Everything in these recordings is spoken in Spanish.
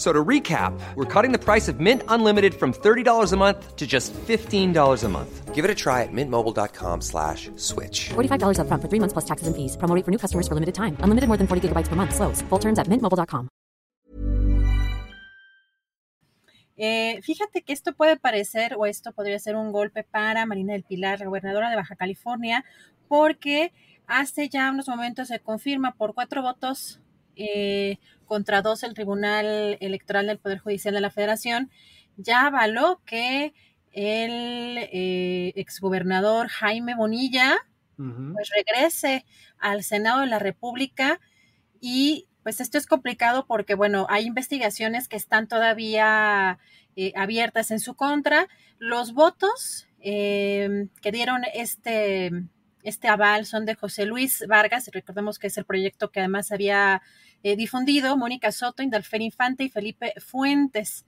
So to recap, we're cutting the price of Mint Unlimited from $30 a month to just $15 a month. Give it a try at mintmobile.com slash switch. $45 upfront for three months plus taxes and fees. Promo for new customers for limited time. Unlimited more than 40 gigabytes per month. Slows. Full terms at mintmobile.com. Eh, fíjate que esto puede parecer o esto podría ser un golpe para Marina del Pilar, la gobernadora de Baja California, porque hace ya unos momentos se confirma por cuatro votos eh, contra dos el Tribunal Electoral del Poder Judicial de la Federación, ya avaló que el eh, exgobernador Jaime Bonilla pues regrese al Senado de la República y pues esto es complicado porque bueno, hay investigaciones que están todavía eh, abiertas en su contra. Los votos eh, que dieron este, este aval son de José Luis Vargas, recordemos que es el proyecto que además había eh, difundido, Mónica Soto, Indalfer Infante y Felipe Fuentes.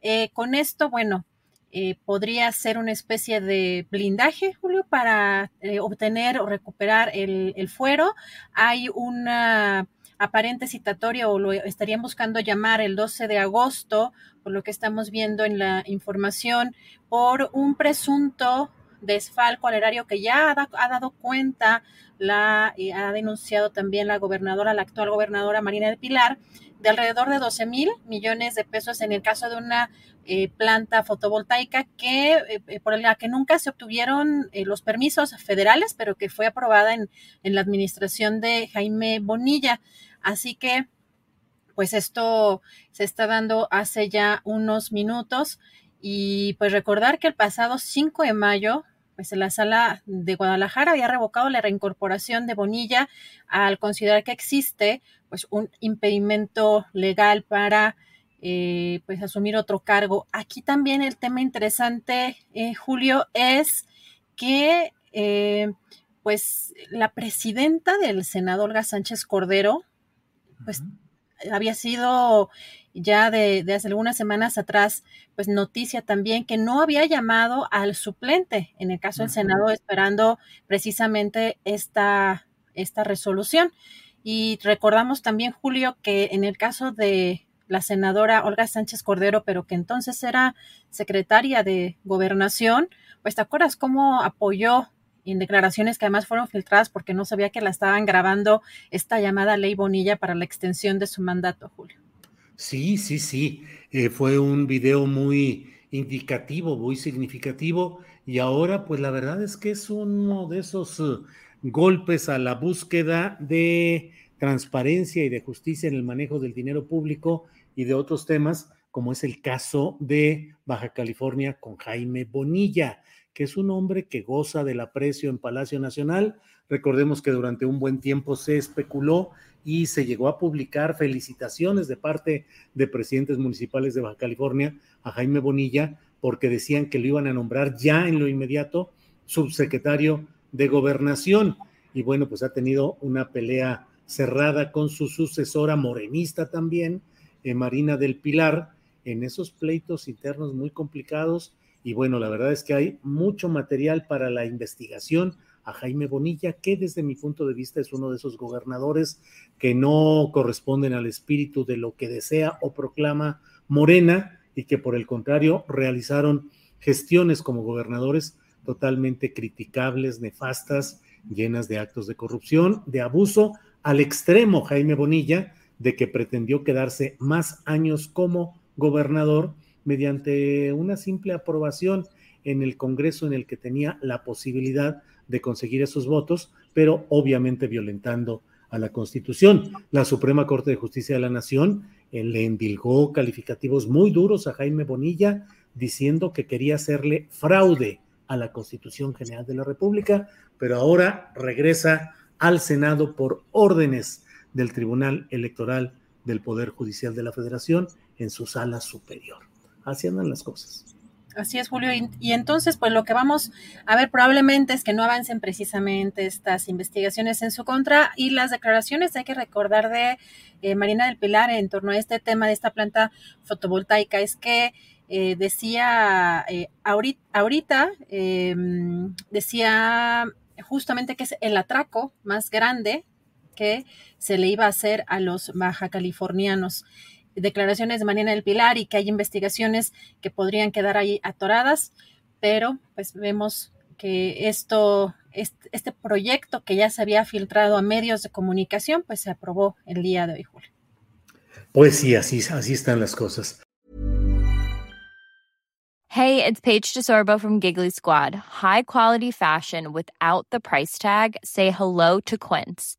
Eh, con esto, bueno, eh, podría ser una especie de blindaje, Julio, para obtener o recuperar el, el, fuero. Hay una aparente citatoria o lo estarían buscando llamar el 12 de agosto, por lo que estamos viendo en la información, por un presunto desfalco al erario que ya ha, ha dado cuenta, la eh, ha denunciado también la gobernadora, la actual gobernadora Marina del Pilar, de alrededor de 12 mil millones de pesos en el caso de una eh, planta fotovoltaica que eh, por la que nunca se obtuvieron los permisos federales, pero que fue aprobada en, en la administración de Jaime Bonilla. Así que, pues esto se está dando hace ya unos minutos. Y pues recordar que el pasado 5 de mayo pues la sala de Guadalajara había revocado la reincorporación de Bonilla al considerar que existe pues un impedimento legal para eh, pues asumir otro cargo. Aquí también el tema interesante, eh, Julio, es que eh, pues la presidenta del Senado, Olga Sánchez Cordero, pues había sido ya de, hace algunas semanas atrás, pues noticia también que no había llamado al suplente en el caso del Senado esperando precisamente esta, esta resolución. Y recordamos también, Julio, que en el caso de la senadora Olga Sánchez Cordero, pero que entonces era secretaria de gobernación, pues te acuerdas cómo apoyó en declaraciones que además fueron filtradas porque no sabía que la estaban grabando esta llamada ley Bonilla para la extensión de su mandato, Julio. Sí, sí, sí. Eh, fue un video muy indicativo, muy significativo. Y ahora, pues la verdad es que es uno de esos uh, golpes a la búsqueda de transparencia y de justicia en el manejo del dinero público y de otros temas, como es el caso de Baja California con Jaime Bonilla, que es un hombre que goza del aprecio en Palacio Nacional. Recordemos que durante un buen tiempo se especuló y se llegó a publicar felicitaciones de parte de presidentes municipales de Baja California a Jaime Bonilla porque decían que lo iban a nombrar ya en lo inmediato subsecretario de gobernación. Y bueno, pues ha tenido una pelea cerrada con su sucesora morenista también, eh, Marina del Pilar, en esos pleitos internos muy complicados. Y bueno, la verdad es que hay mucho material para la investigación. A Jaime Bonilla, que desde mi punto de vista es uno de esos gobernadores que no corresponden al espíritu de lo que desea o proclama Morena y que por el contrario realizaron gestiones como gobernadores totalmente criticables, nefastas, llenas de actos de corrupción, de abuso, al extremo Jaime Bonilla, de que pretendió quedarse más años como gobernador mediante una simple aprobación en el Congreso en el que tenía la posibilidad de conseguir esos votos, pero obviamente violentando a la Constitución. La Suprema Corte de Justicia de la Nación eh, le endilgó calificativos muy duros a Jaime Bonilla diciendo que quería hacerle fraude a la Constitución General de la República, pero ahora regresa al Senado por órdenes del Tribunal Electoral del Poder Judicial de la Federación en su sala superior. Así andan las cosas. Así es, Julio. Y, entonces, pues lo que vamos a ver probablemente es que no avancen precisamente estas investigaciones en su contra y las declaraciones, hay que recordar de eh, Marina del Pilar en torno a este tema de esta planta fotovoltaica, es que eh, decía eh, ahorita, ahorita em, decía justamente que es el atraco más grande que se le iba a hacer a los baja californianos. Declaraciones de Mariana del Pilar y que hay investigaciones que podrían quedar ahí atoradas, pero pues vemos que esto, este, proyecto que ya se había filtrado a medios de comunicación, pues se aprobó el día de hoy, Julio. Pues sí, así, así están las cosas. Hey, it's Paige DeSorbo from Giggly Squad. High quality fashion without the price tag. Say hello to Quince.